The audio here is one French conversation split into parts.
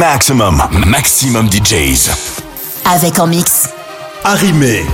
Maximum, maximum DJs. Avec en mix. Arrimé.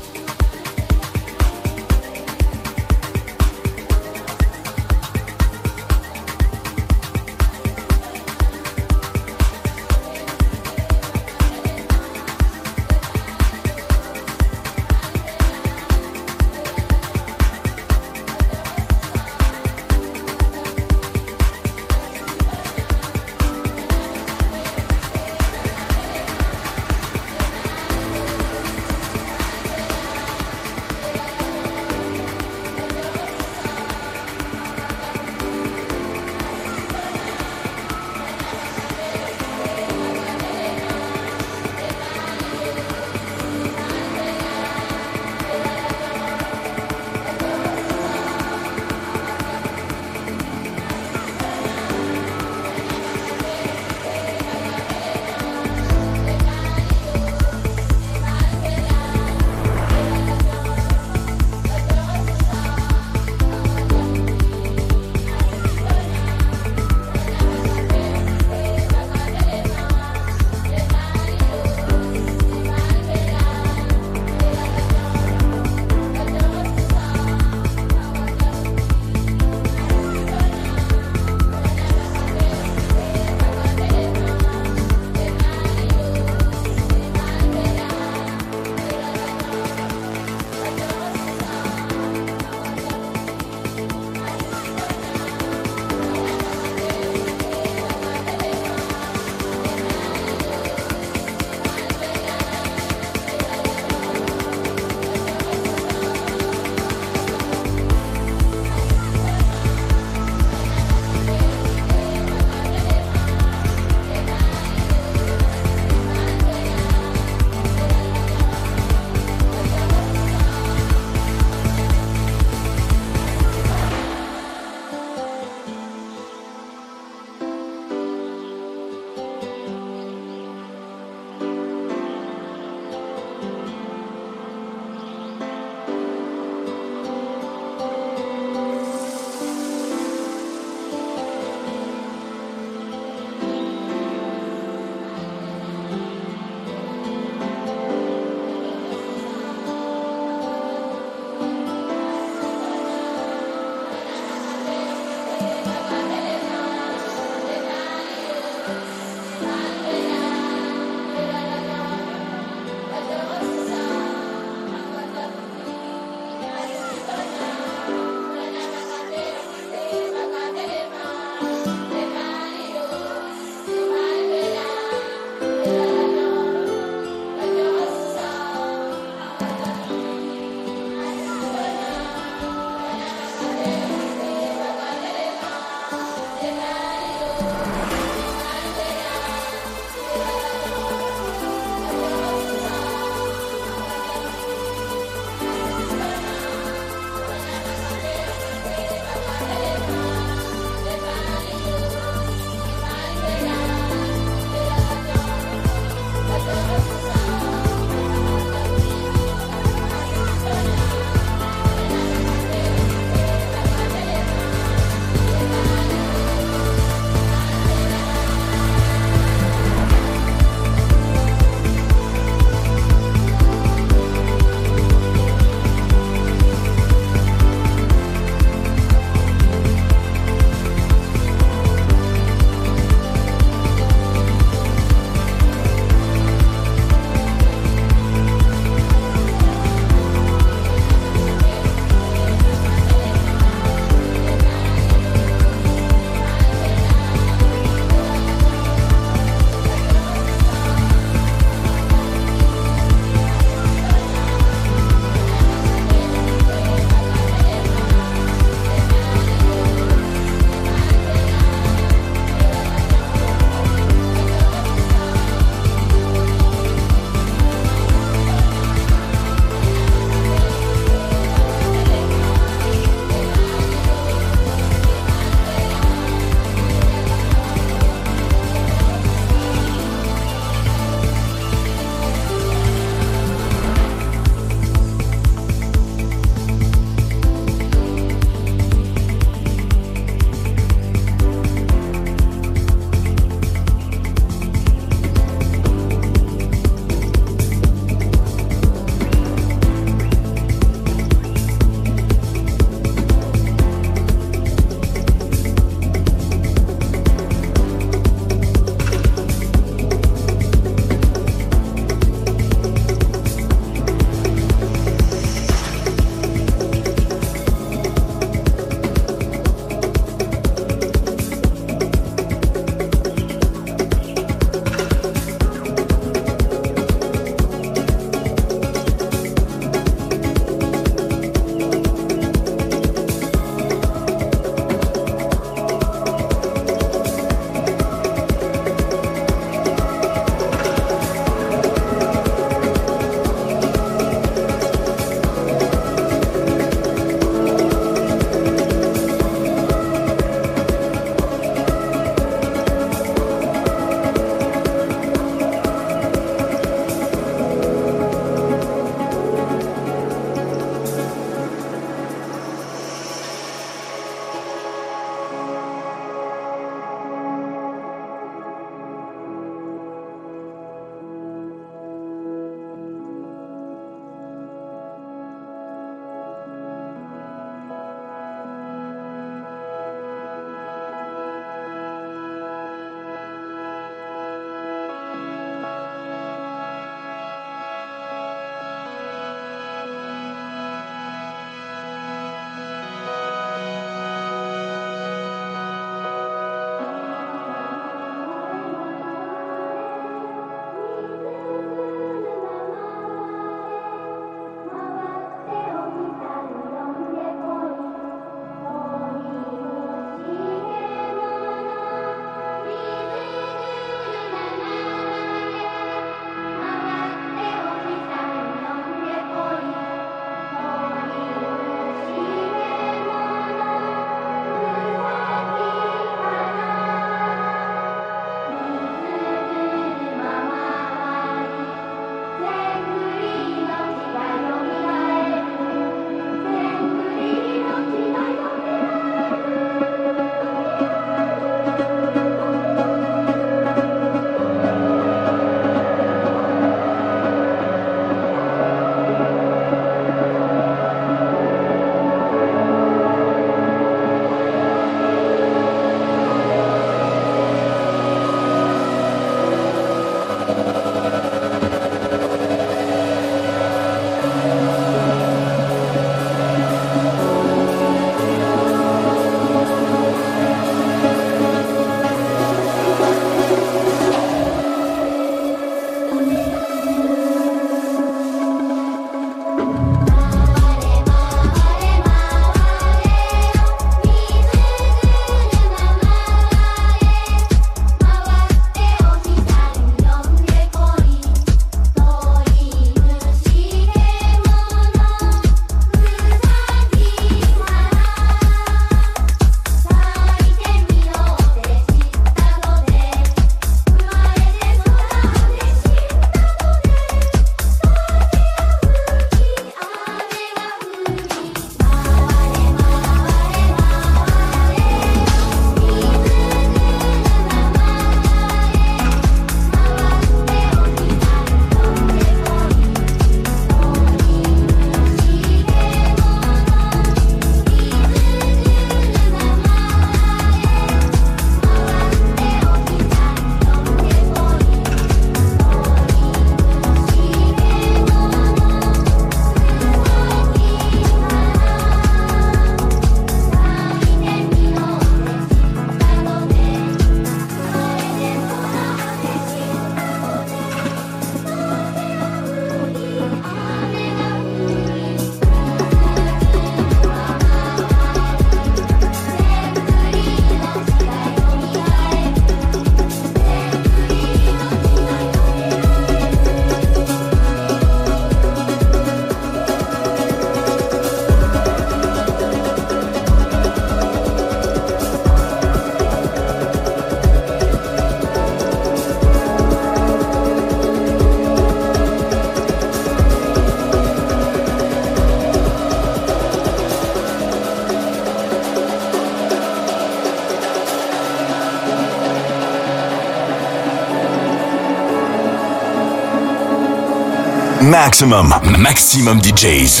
Maximum, maximum DJs.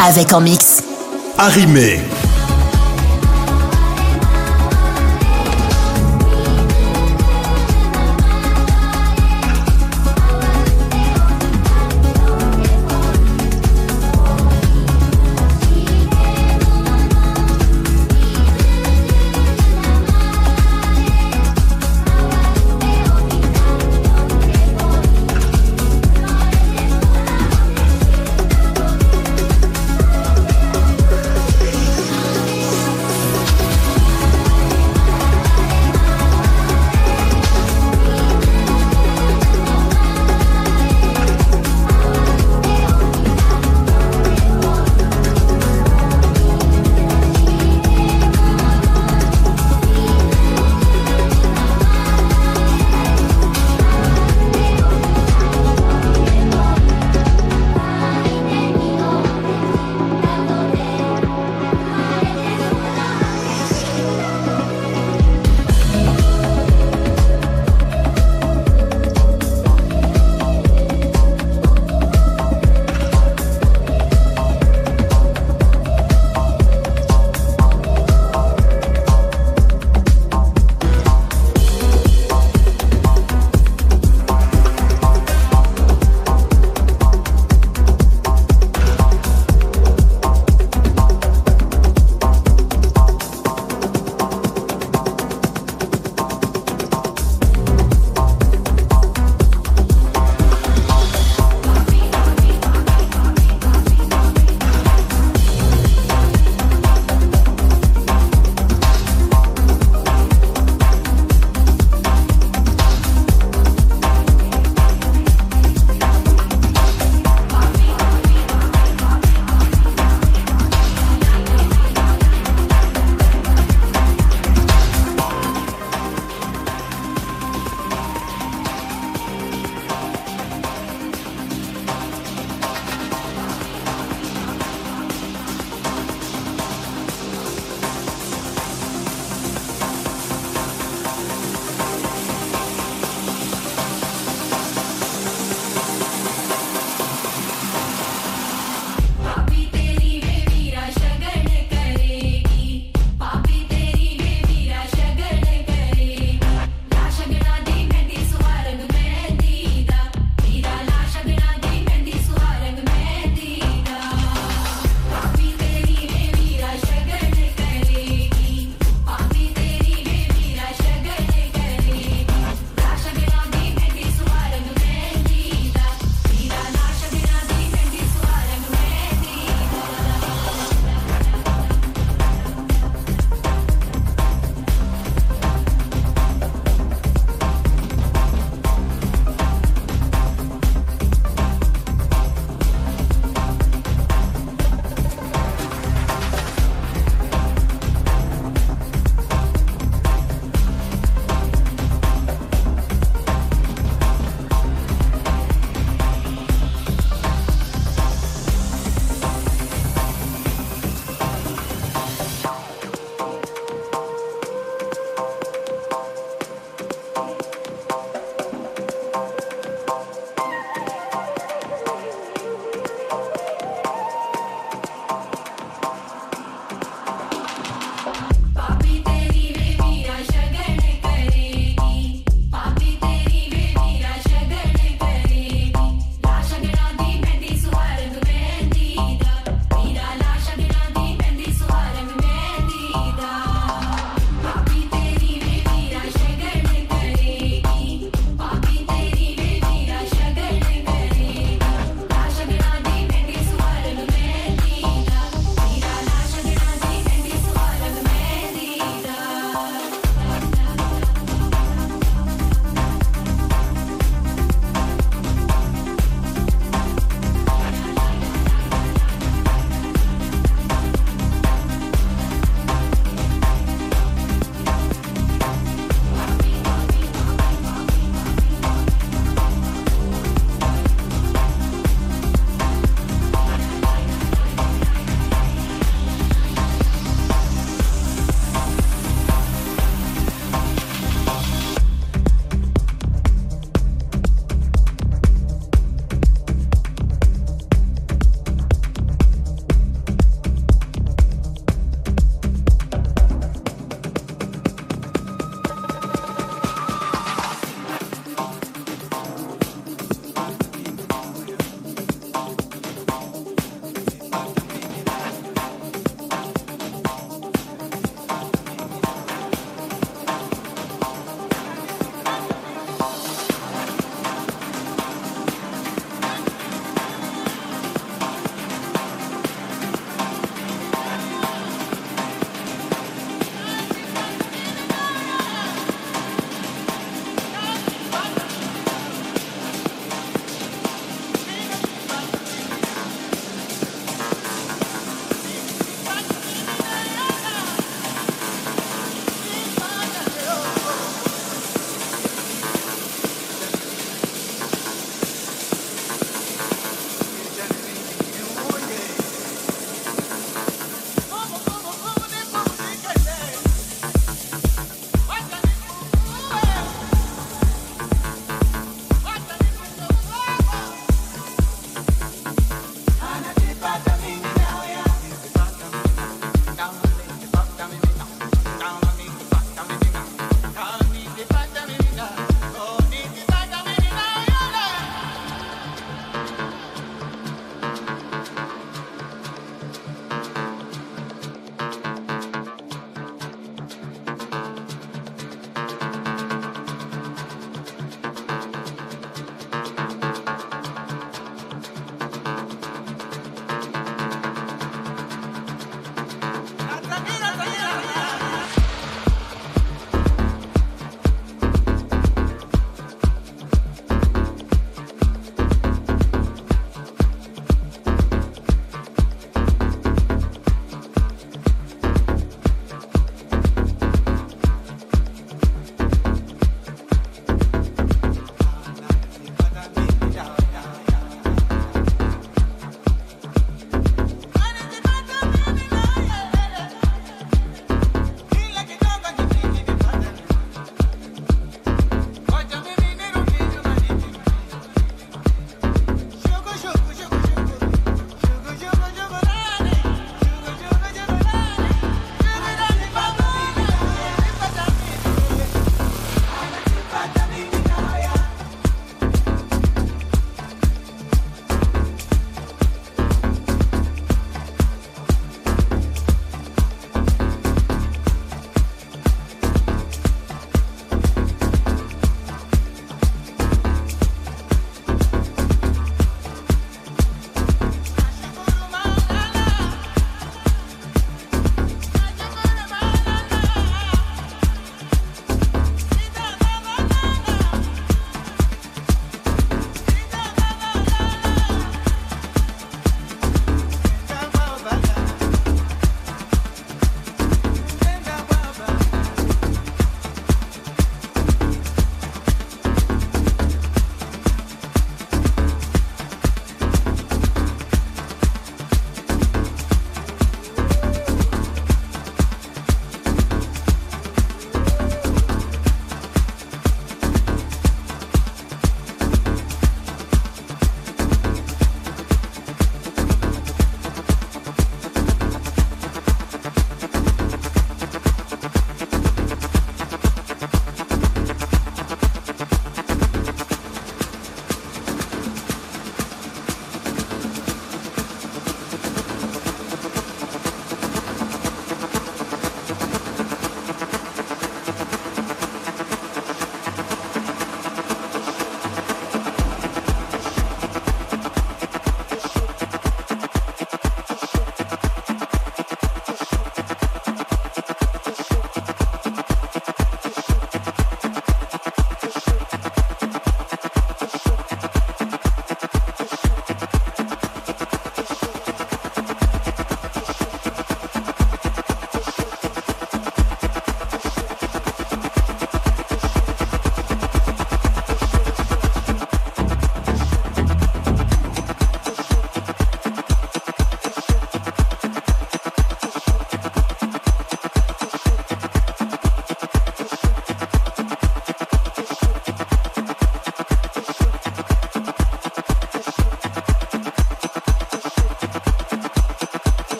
Avec en mix. Arrimé.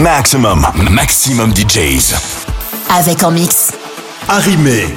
Maximum, maximum DJs. Avec en mix. Arrimé.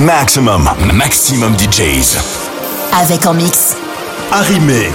Maximum, maximum DJs. Avec en mix. Arrimé.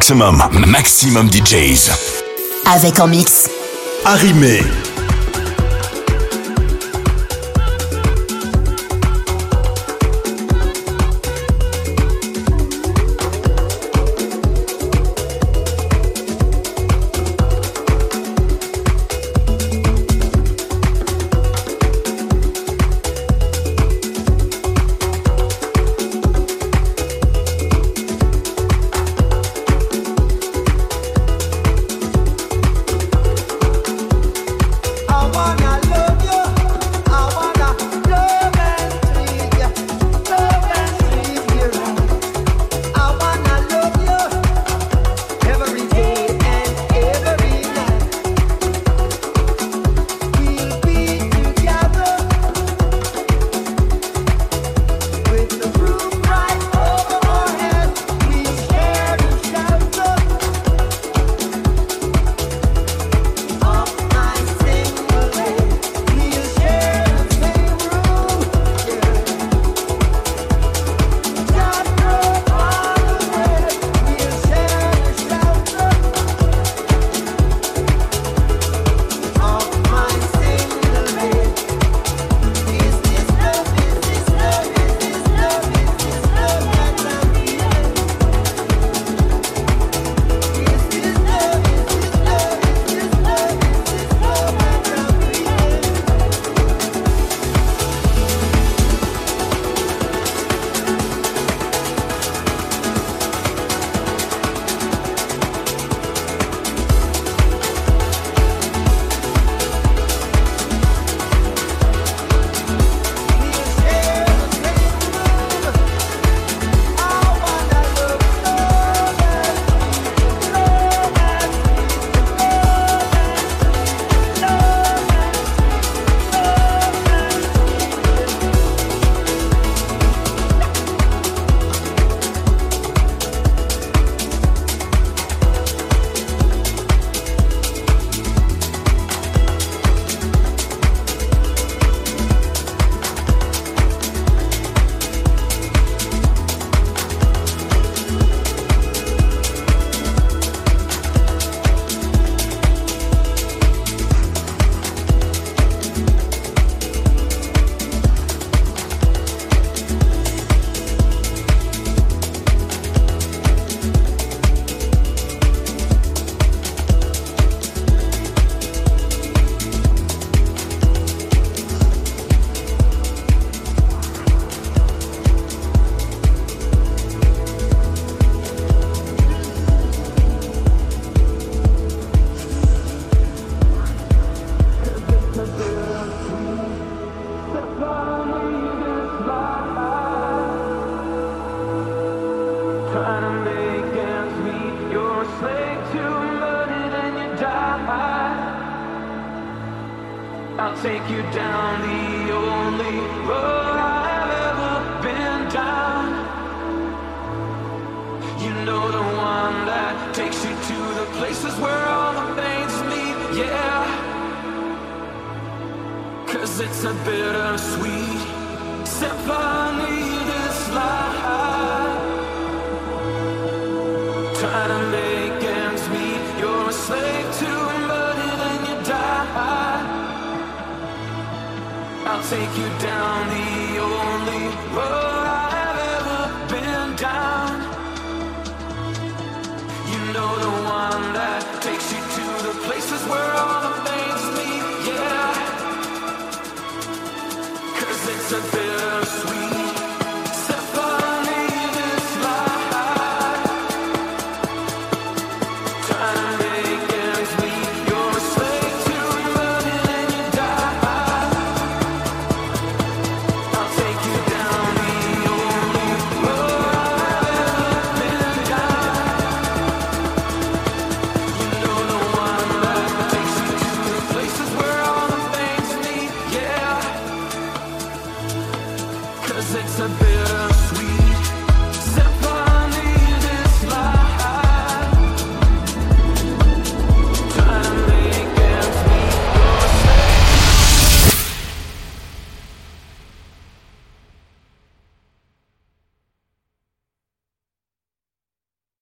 Maximum, maximum DJs. Avec en mix. Arrimé. take you down the only road I've ever been down. You know the one that takes you to the places where all the pains meet, yeah. Cause it's a bittersweet symphony. take you down the only road I've ever been down. You know the one that takes you to the places where all the things meet, yeah. Cause it's a bitter